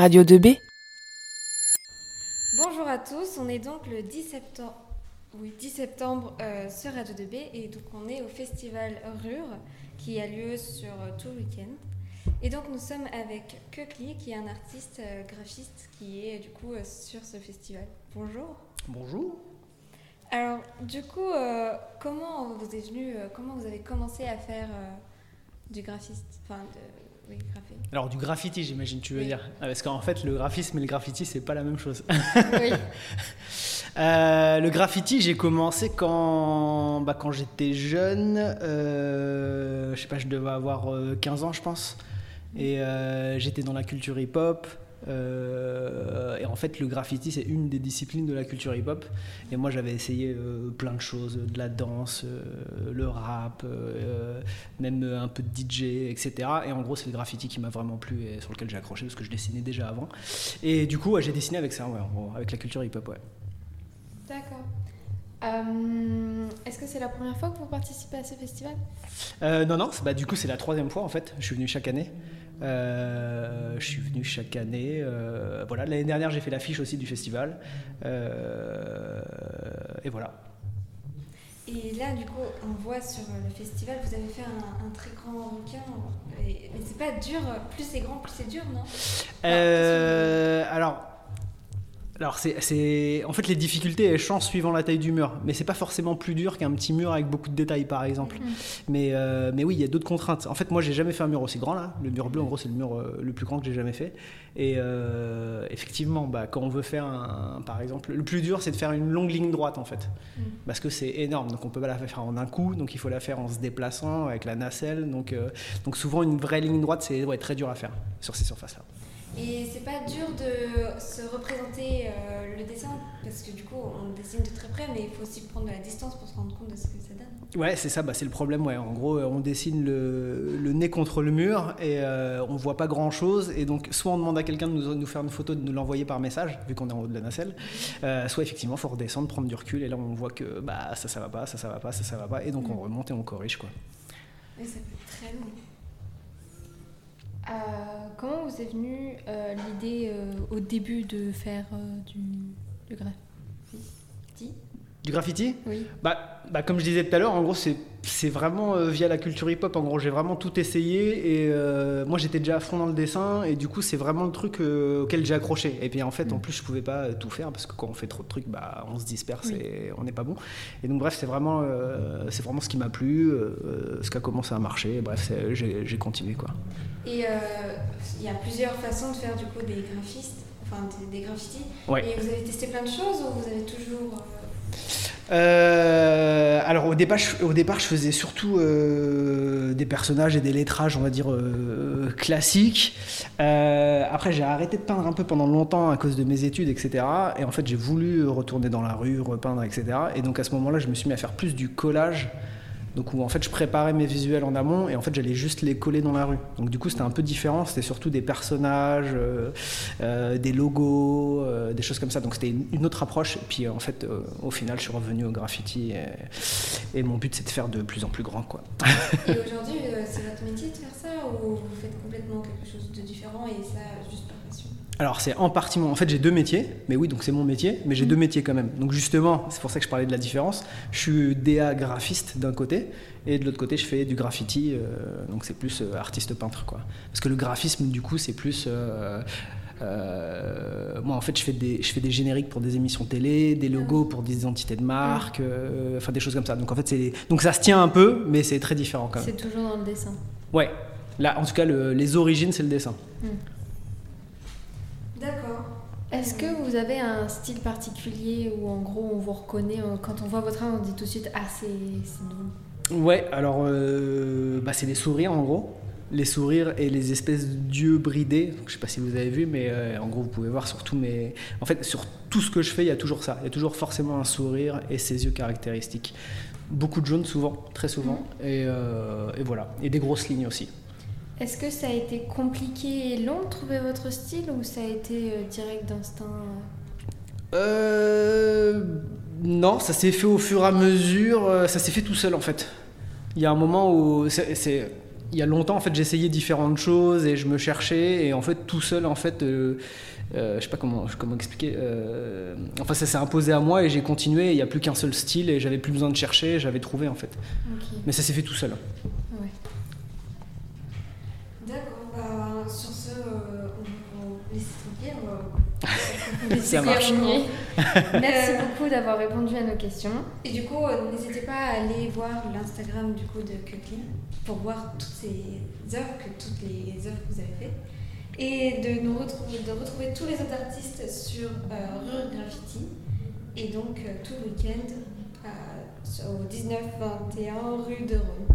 Radio 2B Bonjour à tous, on est donc le 10 septembre, oui, 10 septembre euh, sur Radio 2B et donc on est au festival Rure qui a lieu sur euh, tout le week-end. Et donc nous sommes avec Kekli qui est un artiste euh, graphiste qui est du coup euh, sur ce festival. Bonjour. Bonjour. Alors du coup, euh, comment vous êtes venu, euh, comment vous avez commencé à faire euh, du graphiste, enfin de, oui. Alors du graffiti, j'imagine, tu veux Oui. dire. Ah, Parce qu'en fait, le graphisme et le graffiti, c'est pas la même chose. oui. Euh, le graffiti, j'ai commencé quand, bah, quand j'étais jeune. euh, je sais pas, je devais avoir euh, 15 ans, je pense. Et euh, j'étais dans la culture hip-hop. euh, et en fait, le graffiti, c'est une des disciplines de la culture hip-hop. Et moi, j'avais essayé euh, plein de choses, de la danse, le rap, même un peu de DJ, etc. Et en gros, c'est le graffiti qui m'a vraiment plu et sur lequel j'ai accroché parce que je dessinais déjà avant. Et du coup, j'ai dessiné avec ça, ouais, avec la culture hip-hop, ouais. D'accord. Euh, Est-ce que c'est la première fois que vous participez à ce festival Euh, non, non, bah, du coup, c'est la troisième fois en fait. Je suis venu chaque année. Euh, je suis venu chaque année. euh, voilà, l'année dernière, j'ai fait l'affiche aussi du festival. Euh, et voilà. Et là, du coup, on voit sur le festival, vous avez fait un, un très grand bouquin. Mais c'est pas dur, plus c'est grand, plus c'est dur, non? Euh, alors. Alors, c'est, c'est- en fait, les difficultés, elles changent suivant la taille du mur. Mais c'est pas forcément plus dur qu'un petit mur avec beaucoup de détails, par exemple. Mais, euh, mais oui, il y a d'autres contraintes. En fait, moi, j'ai jamais fait un mur aussi grand là. Le mur bleu, en gros, c'est le mur euh, le plus grand que j'ai jamais fait. Et euh, effectivement, bah, quand on veut faire un, par exemple, le plus dur, c'est de faire une longue ligne droite en fait, Mm. parce que c'est énorme. Donc, on peut pas la faire en un coup. Donc, il faut la faire en se déplaçant avec la nacelle. Donc, donc souvent, une vraie ligne droite, c'est ouais, très dur à faire sur ces surfaces-là. Et c'est pas dur de représenter euh, le dessin, parce que du coup, on dessine de très près, mais il faut aussi prendre de la distance pour se rendre compte de ce que ça donne. Ouais, c'est ça, bah, c'est le problème. Ouais. En gros, euh, on dessine le, le nez contre le mur et euh, on voit pas grand chose. Et donc, soit on demande à quelqu'un de nous, nous faire une photo, de nous l'envoyer par message, vu qu'on est en haut de la nacelle, euh, soit effectivement, faut redescendre, prendre du recul. Et là, on voit que bah, ça, ça va pas, ça, ça va pas, ça, ça va pas. Et donc, on remonte et on corrige. Quoi. Et ça peut être très long. Euh, comment vous est venue euh, l'idée euh, au début de faire du, du graffiti? Du graffiti? Oui. Bah, bah, comme je disais tout à l'heure, en gros, c'est c'est vraiment euh, via la culture hip-hop. En gros, j'ai vraiment tout essayé et euh, moi, j'étais déjà à fond dans le dessin et du coup, c'est vraiment le truc euh, auquel j'ai accroché. Et puis en fait, en plus, je pouvais pas tout faire parce que quand on fait trop de trucs, bah, on se disperse Oui. et on n'est pas bon. Et donc, bref, c'est vraiment, c'est vraiment ce qui m'a plu, ce qui a commencé à marcher. Bref, j'ai continué quoi. Et il y a plusieurs façons de faire du coup des graphistes, enfin des, des graffitis. Ouais. Et vous avez testé plein de choses ou vous avez toujours. Euh, alors au départ, je, au départ, je faisais surtout euh, des personnages et des lettrages, on va dire euh, classiques. Après, j'ai arrêté de peindre un peu pendant longtemps à cause de mes études, etc. Et en fait, j'ai voulu retourner dans la rue, repeindre, etc. Et donc à ce moment-là, je me suis mis à faire plus du collage. Donc où en fait je préparais mes visuels en amont et en fait j'allais juste les coller dans la rue. Donc du coup c'était un peu différent, c'était surtout des personnages, euh, euh, des logos, euh, des choses comme ça. Donc c'était une, autre approche. Et puis en fait au final je suis revenu au graffiti et, et mon but c'est de faire de plus en plus grand quoi. Et aujourd'hui, c'est votre métier de faire ça ou vous faites complètement quelque chose de différent et ça juste par passion? Alors c'est en partie mon... En fait j'ai deux métiers, mais oui donc c'est mon métier, mais j'ai deux métiers quand même. Donc justement c'est pour ça que je parlais de la différence. Je suis DA graphiste d'un côté et de l'autre côté je fais du graffiti, euh, donc c'est plus euh, artiste peintre quoi. Parce que le graphisme du coup c'est plus... euh, moi en fait je fais, des, je fais des génériques pour des émissions télé, des logos pour des identités de marque, euh, enfin des choses comme ça. Donc en fait c'est... Donc ça se tient un peu, mais c'est très différent quand même. C'est toujours dans le dessin. Ouais. Là en tout cas le- les origines c'est le dessin. Est-ce que vous avez un style particulier où en gros on vous reconnaît, quand on voit votre âme on dit tout de suite Ah c'est de vous Ouais, alors euh, bah, c'est les sourires en gros. Les sourires et les espèces d'yeux bridés. Je sais pas si vous avez vu, mais euh, en gros, vous pouvez voir sur mes. En fait, sur tout ce que je fais, il y a toujours ça. Il y a toujours forcément un sourire et ses yeux caractéristiques. Beaucoup de jaune, souvent, très souvent. Et, euh, et voilà. Et des grosses lignes aussi. Est-ce que ça a été compliqué et long de trouver votre style ou ça a été euh, direct d'instinct Euh, non, ça s'est fait au fur et à mesure. euh, Ça s'est fait tout seul en fait. Il y a un moment où c'est- il y a longtemps, en fait, j'essayais différentes choses et je me cherchais. Et en fait, tout seul, en fait, euh, euh, je sais pas comment, comment expliquer. euh, enfin, ça s'est imposé à moi et j'ai continué. Il n'y a plus qu'un seul style et j'avais plus besoin de chercher. J'avais trouvé, en fait. Mais ça s'est fait tout seul. Ouais. D'accord, bah, sur ce, euh, on tranquille. on Ça marche. Terminé. Merci Euh, beaucoup d'avoir répondu à nos questions. Et du coup, euh, n'hésitez pas à aller voir l'Instagram du coup de Kutlin pour voir toutes ces œuvres, que toutes les œuvres que vous avez faites. Et de nous retrouver, de retrouver tous les autres artistes sur euh, Rue Graffiti. Et donc euh, tout le week-end euh, au 19-21 rue de Rome.